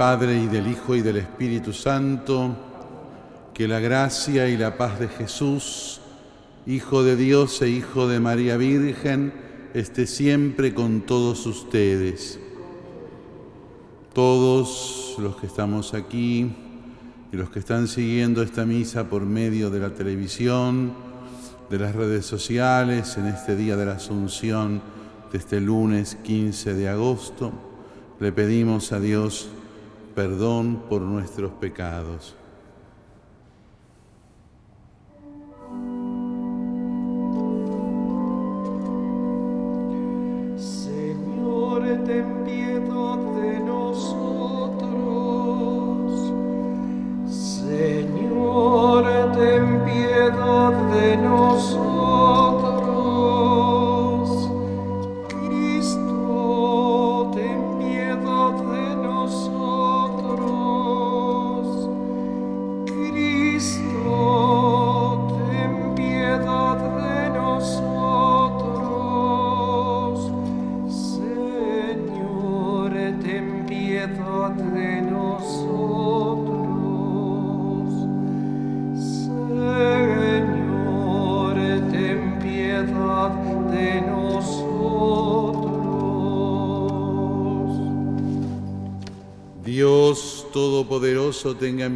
Padre y del Hijo y del Espíritu Santo, que la gracia y la paz de Jesús, Hijo de Dios e Hijo de María Virgen, esté siempre con todos ustedes. Todos los que estamos aquí y los que están siguiendo esta misa por medio de la televisión, de las redes sociales, en este día de la Asunción de este lunes 15 de agosto, le pedimos a Dios perdón por nuestros pecados.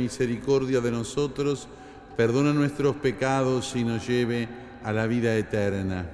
Misericordia de nosotros, perdona nuestros pecados y nos lleve a la vida eterna.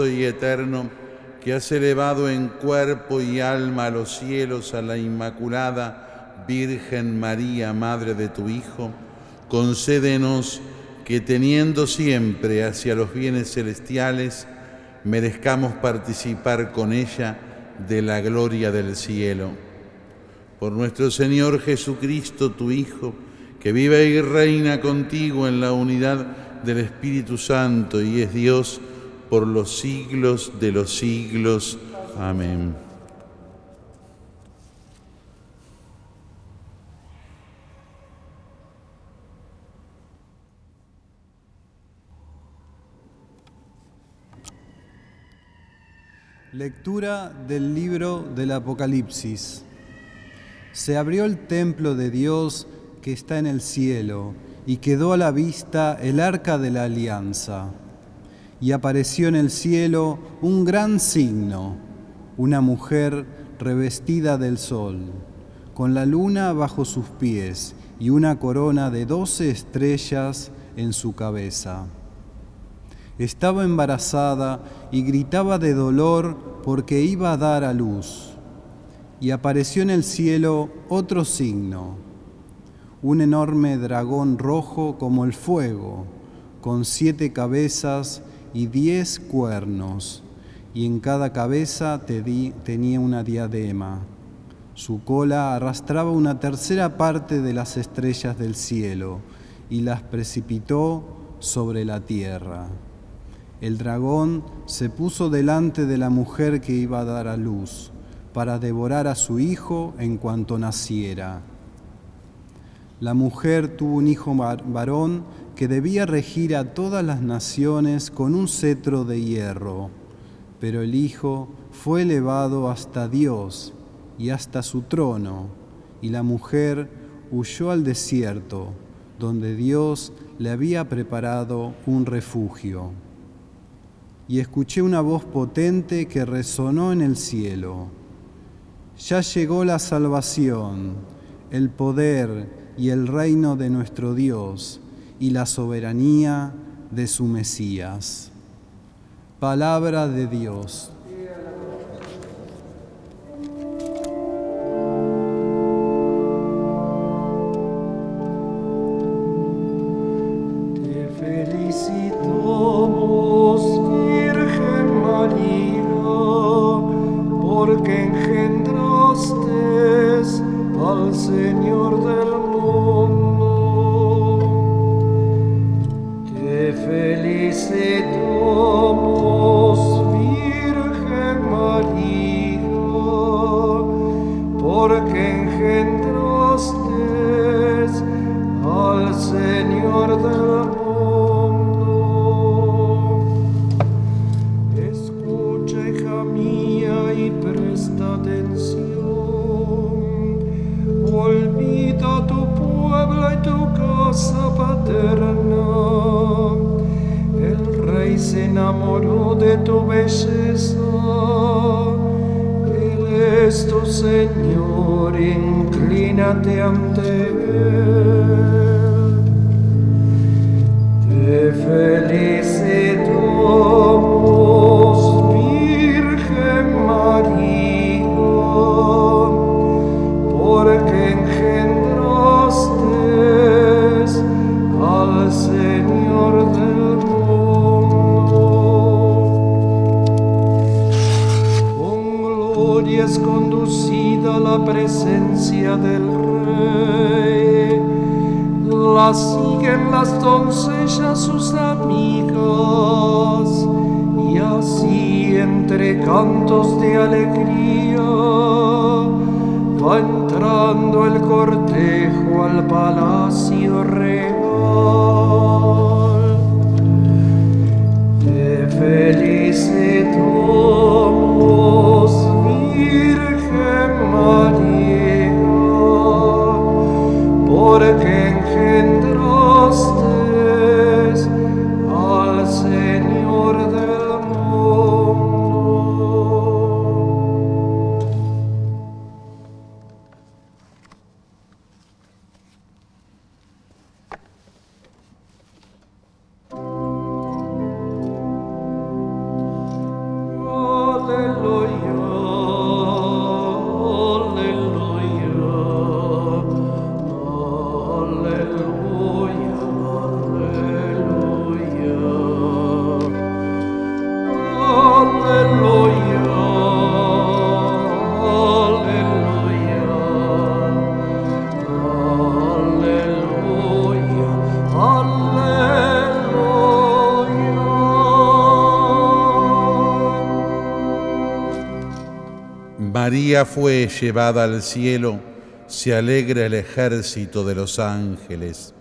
Y eterno, que has elevado en cuerpo y alma a los cielos a la Inmaculada Virgen María, Madre de tu Hijo, concédenos que teniendo siempre hacia los bienes celestiales, merezcamos participar con ella de la gloria del cielo. Por nuestro Señor Jesucristo, tu Hijo, que vive y reina contigo en la unidad del Espíritu Santo y es Dios, por los siglos de los siglos. Amén. Lectura del libro del Apocalipsis. Se abrió el templo de Dios que está en el cielo y quedó a la vista el arca de la alianza. Y apareció en el cielo un gran signo, una mujer revestida del sol, con la luna bajo sus pies y una corona de doce estrellas en su cabeza estaba embarazada y gritaba de dolor porque iba a dar a luz. Y apareció en el cielo otro signo, un enorme dragón rojo como el fuego, con siete cabezas y diez cuernos, y en cada cabeza tenía una diadema. Su cola arrastraba una tercera parte de las estrellas del cielo y las precipitó sobre la tierra el dragón se puso delante de la mujer que iba a dar a luz para devorar a su hijo en cuanto naciera. La mujer tuvo un hijo varón que debía regir a todas las naciones con un cetro de hierro, pero el hijo fue elevado hasta Dios y hasta su trono, y la mujer huyó al desierto, donde Dios le había preparado un refugio y escuché una voz potente que resonó en el cielo. Ya llegó la salvación, el poder y el reino de nuestro Dios y la soberanía de su Mesías. Palabra de Dios. María llevada al cielo, se alegra el ejército de los ángeles.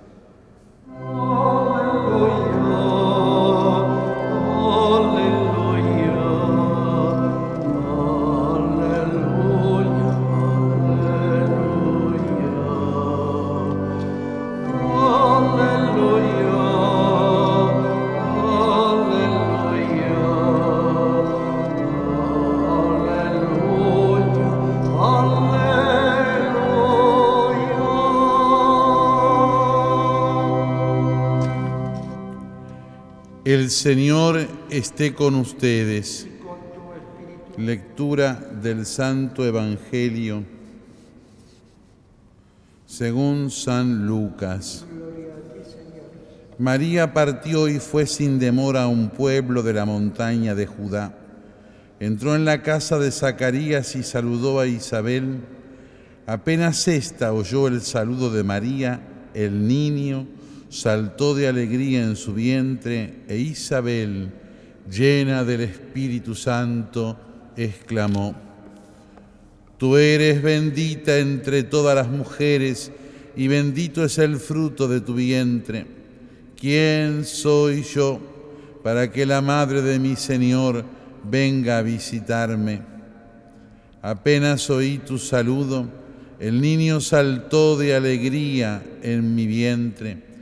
El Señor esté con ustedes. Lectura del Santo Evangelio según San Lucas. María partió y fue sin demora a un pueblo de la montaña de Judá. Entró en la casa de Zacarías y saludó a Isabel. Apenas ésta oyó el saludo de María, el niño saltó de alegría en su vientre e Isabel, llena del Espíritu Santo, exclamó, Tú eres bendita entre todas las mujeres y bendito es el fruto de tu vientre. ¿Quién soy yo para que la madre de mi Señor venga a visitarme? Apenas oí tu saludo, el niño saltó de alegría en mi vientre.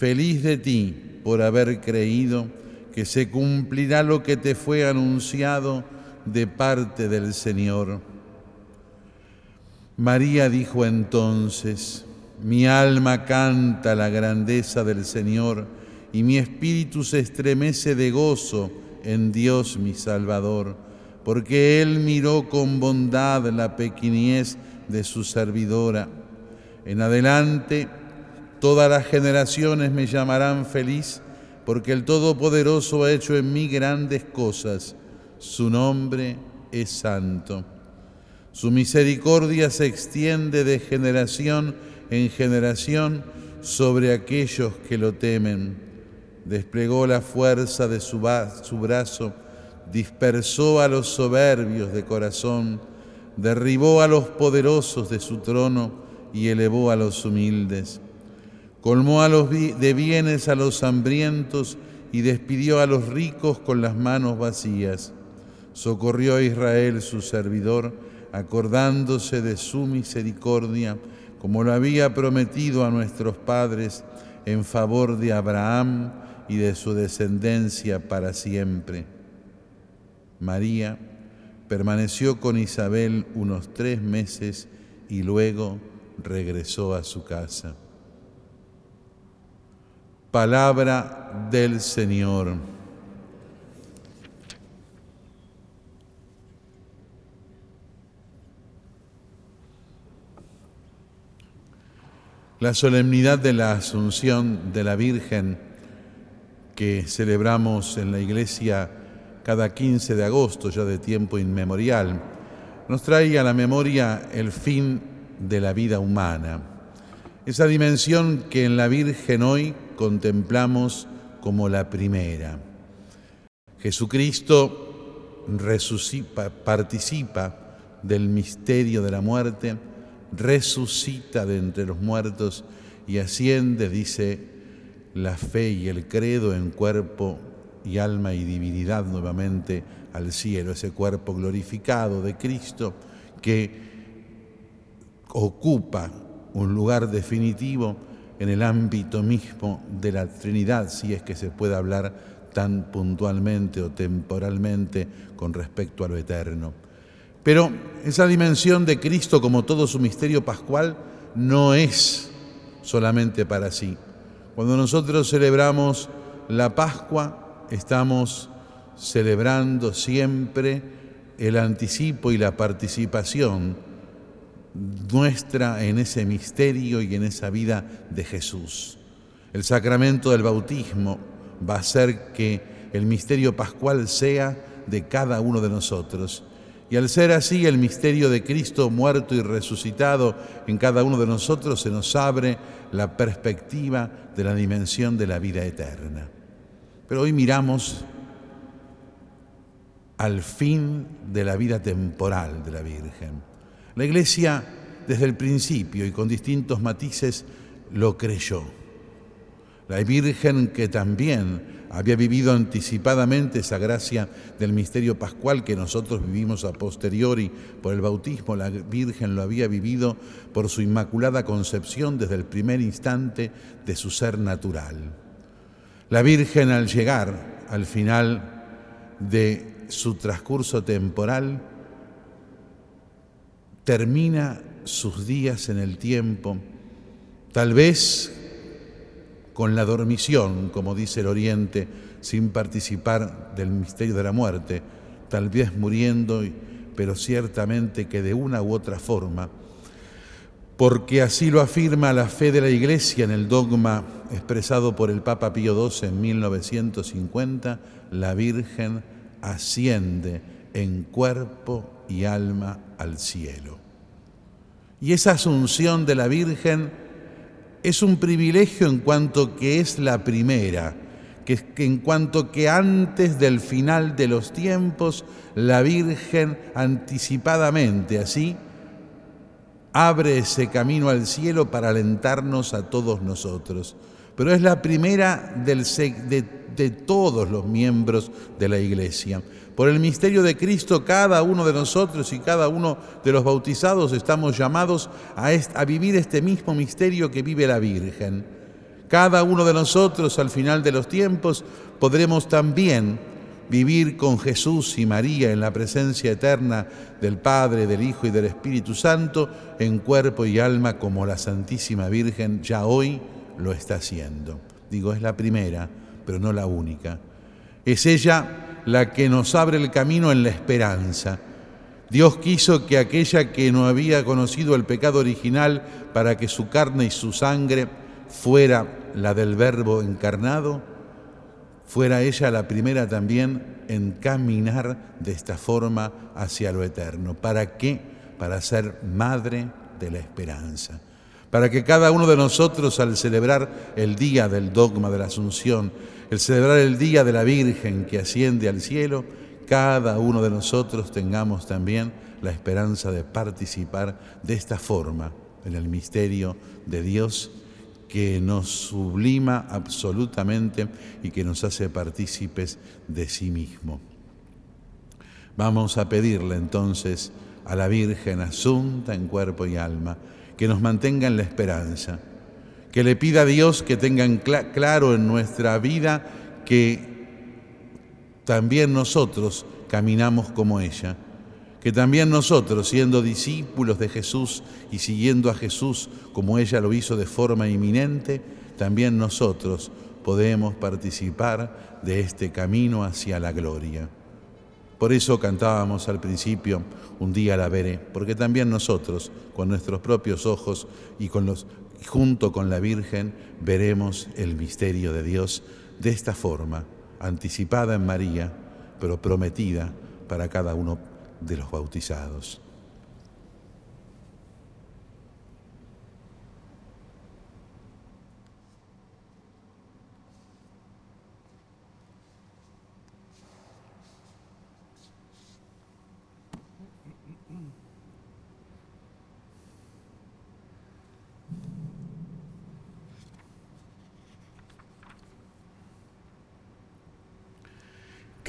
Feliz de ti por haber creído que se cumplirá lo que te fue anunciado de parte del Señor. María dijo entonces, mi alma canta la grandeza del Señor y mi espíritu se estremece de gozo en Dios mi Salvador, porque Él miró con bondad la pequeñez de su servidora. En adelante, todas las generaciones me llamarán feliz, porque el Todopoderoso ha hecho en mí grandes cosas. Su nombre es santo. Su misericordia se extiende de generación en generación sobre aquellos que lo temen. Desplegó la fuerza de su, brazo, dispersó a los soberbios de corazón, derribó a los poderosos de su trono y elevó a los humildes. Colmó a los de bienes a los hambrientos y despidió a los ricos con las manos vacías. Socorrió a Israel su servidor, acordándose de su misericordia, como lo había prometido a nuestros padres en favor de Abraham y de su descendencia para siempre. María permaneció con Isabel unos tres meses y luego regresó a su casa. Palabra del Señor. La solemnidad de la Asunción de la Virgen que celebramos en la iglesia cada 15 de agosto, ya de tiempo inmemorial, nos trae a la memoria el fin de la vida humana, esa dimensión que en la Virgen hoy contemplamos como la primera. Jesucristo participa del misterio de la muerte, resucita de entre los muertos y asciende, dice la fe y el credo en cuerpo y alma y divinidad nuevamente al cielo, ese cuerpo glorificado de Cristo que ocupa un lugar definitivo en el ámbito mismo de la Trinidad, si es que se puede hablar tan puntualmente o temporalmente con respecto a lo eterno. Pero esa dimensión de Cristo como todo su misterio pascual no es solamente para sí. Cuando nosotros celebramos la Pascua, estamos celebrando siempre el anticipo y la participación nuestra en ese misterio y en esa vida de Jesús. El sacramento del bautismo va a hacer que el misterio pascual sea de cada uno de nosotros y al ser así el misterio de Cristo muerto y resucitado en cada uno de nosotros se nos abre la perspectiva de la dimensión de la vida eterna. Pero hoy miramos al fin de la vida temporal de la Virgen. La Iglesia desde el principio y con distintos matices lo creyó. La Virgen que también había vivido anticipadamente esa gracia del misterio pascual que nosotros vivimos a posteriori por el bautismo. La Virgen lo había vivido por su inmaculada concepción desde el primer instante de su ser natural. La Virgen al llegar al final de su transcurso temporal, termina sus días en el tiempo, tal vez con la dormición, como dice el Oriente, sin participar del misterio de la muerte, tal vez muriendo, pero ciertamente que de una u otra forma, porque así lo afirma la fe de la Iglesia en el dogma expresado por el Papa Pío XII en 1950, la Virgen asciende en cuerpo y alma al cielo. Y esa asunción de la Virgen es un privilegio en cuanto que es la primera, que, en cuanto que antes del final de los tiempos, la Virgen anticipadamente así abre ese camino al cielo para alentarnos a todos nosotros. Pero es la primera de, de todos los miembros de la Iglesia. Por el misterio de Cristo, cada uno de nosotros y cada uno de los bautizados estamos llamados a, vivir este mismo misterio que vive la Virgen. Cada uno de nosotros al final de los tiempos podremos también vivir con Jesús y María en la presencia eterna del Padre, del Hijo y del Espíritu Santo en cuerpo y alma como la Santísima Virgen ya hoy lo está haciendo. Digo, es la primera, pero no la única. Es ella la que nos abre el camino en la esperanza. Dios quiso que aquella que no había conocido el pecado original para que su carne y su sangre fuera la del Verbo encarnado, fuera ella la primera también en caminar de esta forma hacia lo eterno. ¿Para qué? Para ser madre de la esperanza. Para que cada uno de nosotros al celebrar el día del dogma de la Asunción, el celebrar el Día de la Virgen que asciende al cielo, cada uno de nosotros tengamos también la esperanza de participar de esta forma en el misterio de Dios que nos sublima absolutamente y que nos hace partícipes de sí mismo. Vamos a pedirle entonces a la Virgen asunta en cuerpo y alma que nos mantenga en la esperanza que le pida a Dios que tengan claro en nuestra vida que también nosotros caminamos como ella, que también nosotros, siendo discípulos de Jesús y siguiendo a Jesús como ella lo hizo de forma inminente, también nosotros podemos participar de este camino hacia la gloria. Por eso cantábamos al principio, un día la veré, porque también nosotros, con nuestros propios ojos y con los junto con la Virgen veremos el misterio de Dios de esta forma, anticipada en María, pero prometida para cada uno de los bautizados.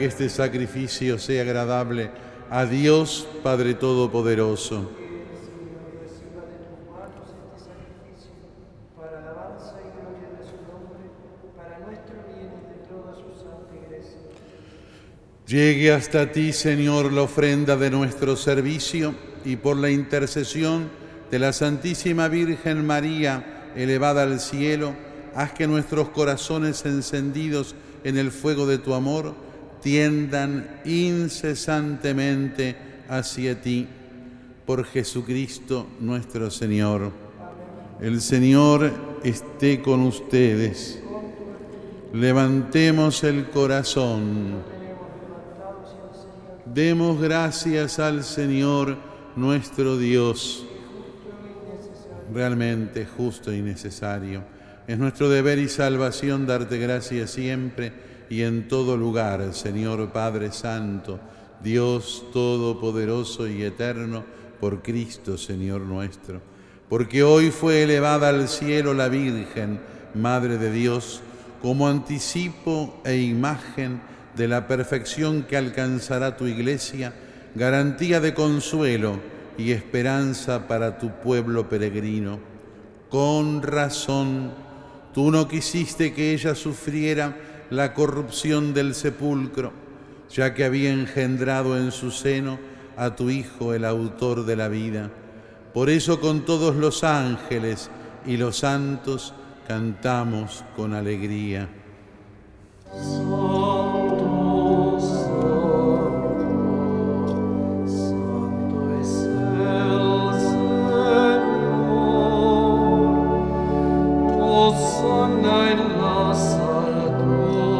Que este sacrificio sea agradable a Dios Padre Todopoderoso. Llegue hasta ti, Señor, la ofrenda de nuestro servicio y por la intercesión de la Santísima Virgen María, elevada al cielo, haz que nuestros corazones encendidos en el fuego de tu amor tiendan incesantemente hacia ti. Por Jesucristo nuestro Señor. El Señor esté con ustedes. Levantemos el corazón. Demos gracias al Señor nuestro Dios. Realmente justo y necesario. Es nuestro deber y salvación darte gracias siempre y en todo lugar, Señor Padre Santo, Dios Todopoderoso y Eterno, por Cristo, Señor nuestro. Porque hoy fue elevada al cielo la Virgen, Madre de Dios, como anticipo e imagen de la perfección que alcanzará tu iglesia, garantía de consuelo y esperanza para tu pueblo peregrino. Con razón, tú no quisiste que ella sufriera la corrupción del sepulcro, ya que había engendrado en su seno a tu Hijo, el autor de la vida. Por eso con todos los ángeles y los santos cantamos con alegría. Santo,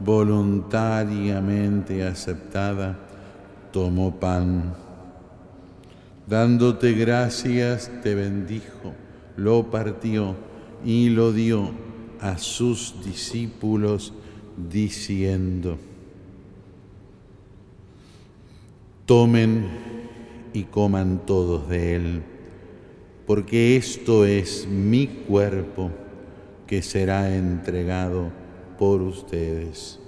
voluntariamente aceptada, tomó pan. Dándote gracias, te bendijo, lo partió y lo dio a sus discípulos diciendo, tomen y coman todos de él, porque esto es mi cuerpo que será entregado por ustedes.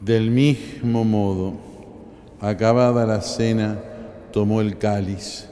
Del mismo modo, acabada la cena, tomó el cáliz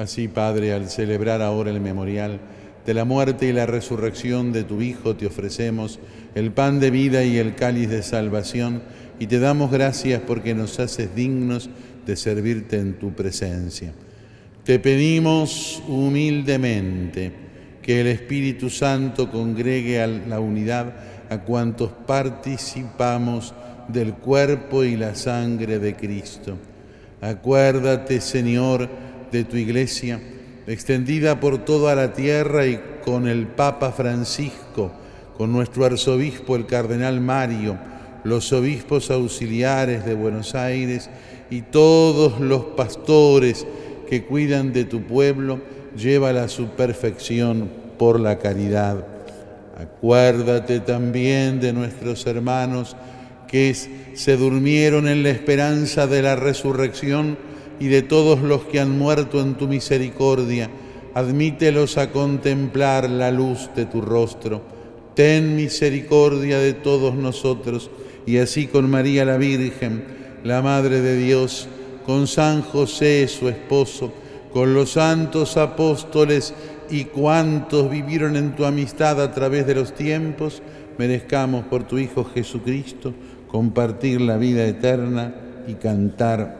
Así, Padre, al celebrar ahora el memorial de la muerte y la resurrección de tu Hijo, te ofrecemos el pan de vida y el cáliz de salvación, y te damos gracias porque nos haces dignos de servirte en tu presencia. Te pedimos humildemente que el Espíritu Santo congregue a la unidad a cuantos participamos del cuerpo y la sangre de Cristo. Acuérdate, Señor, de tu iglesia, extendida por toda la tierra y con el Papa Francisco, con nuestro arzobispo el Cardenal Mario, los obispos auxiliares de Buenos Aires y todos los pastores que cuidan de tu pueblo, llévala a su perfección por la caridad. Acuérdate también de nuestros hermanos que se durmieron en la esperanza de la resurrección y de todos los que han muerto en tu misericordia. Admítelos a contemplar la luz de tu rostro. Ten misericordia de todos nosotros y así con María la Virgen, la Madre de Dios, con San José su esposo, con los santos apóstoles y cuantos vivieron en tu amistad a través de los tiempos, merezcamos por tu Hijo Jesucristo compartir la vida eterna y cantar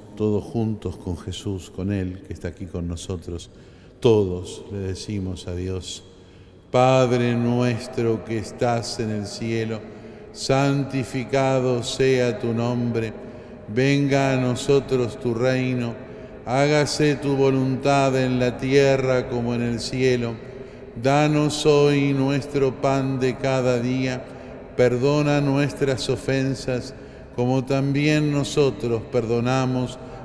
todos juntos con Jesús, con Él que está aquí con nosotros. Todos le decimos a Dios, Padre nuestro que estás en el cielo, santificado sea tu nombre, venga a nosotros tu reino, hágase tu voluntad en la tierra como en el cielo. Danos hoy nuestro pan de cada día, perdona nuestras ofensas, como también nosotros perdonamos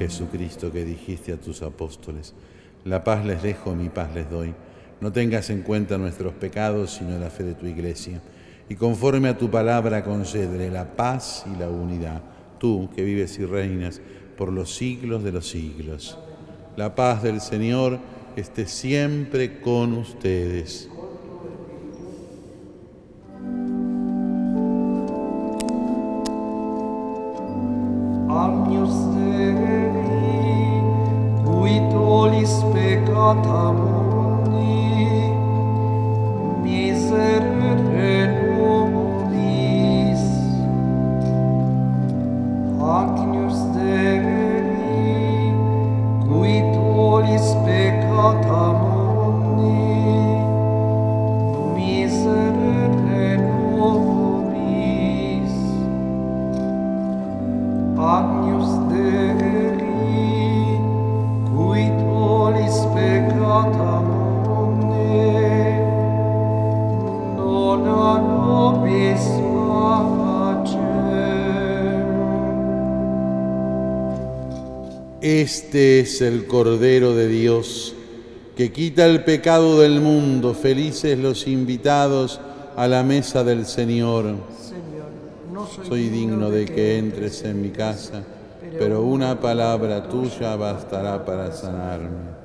Jesucristo, que dijiste a tus apóstoles, la paz les dejo, mi paz les doy. No tengas en cuenta nuestros pecados, sino la fe de tu iglesia. Y conforme a tu palabra, concédele la paz y la unidad tú que vives y reinas por los siglos de los siglos. La paz del Señor esté siempre con ustedes. Es el Cordero de Dios que quita el pecado del mundo. Felices los invitados a la mesa del Señor. Señor, no soy, digno de que entres en mi casa, pero una palabra tuya bastará para sanarme.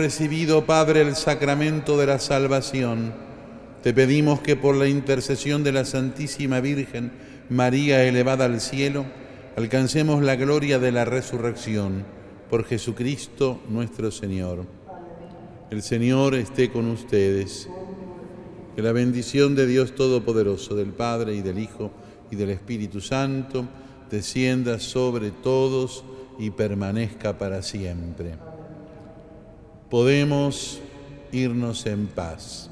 Recibido, Padre, el sacramento de la salvación. Te pedimos que por la intercesión de la Santísima Virgen, María elevada al cielo, alcancemos la gloria de la resurrección. Por Jesucristo nuestro Señor. El Señor esté con ustedes. Que la bendición de Dios Todopoderoso, del Padre y del Hijo y del Espíritu Santo, descienda sobre todos y permanezca para siempre. Podemos irnos en paz.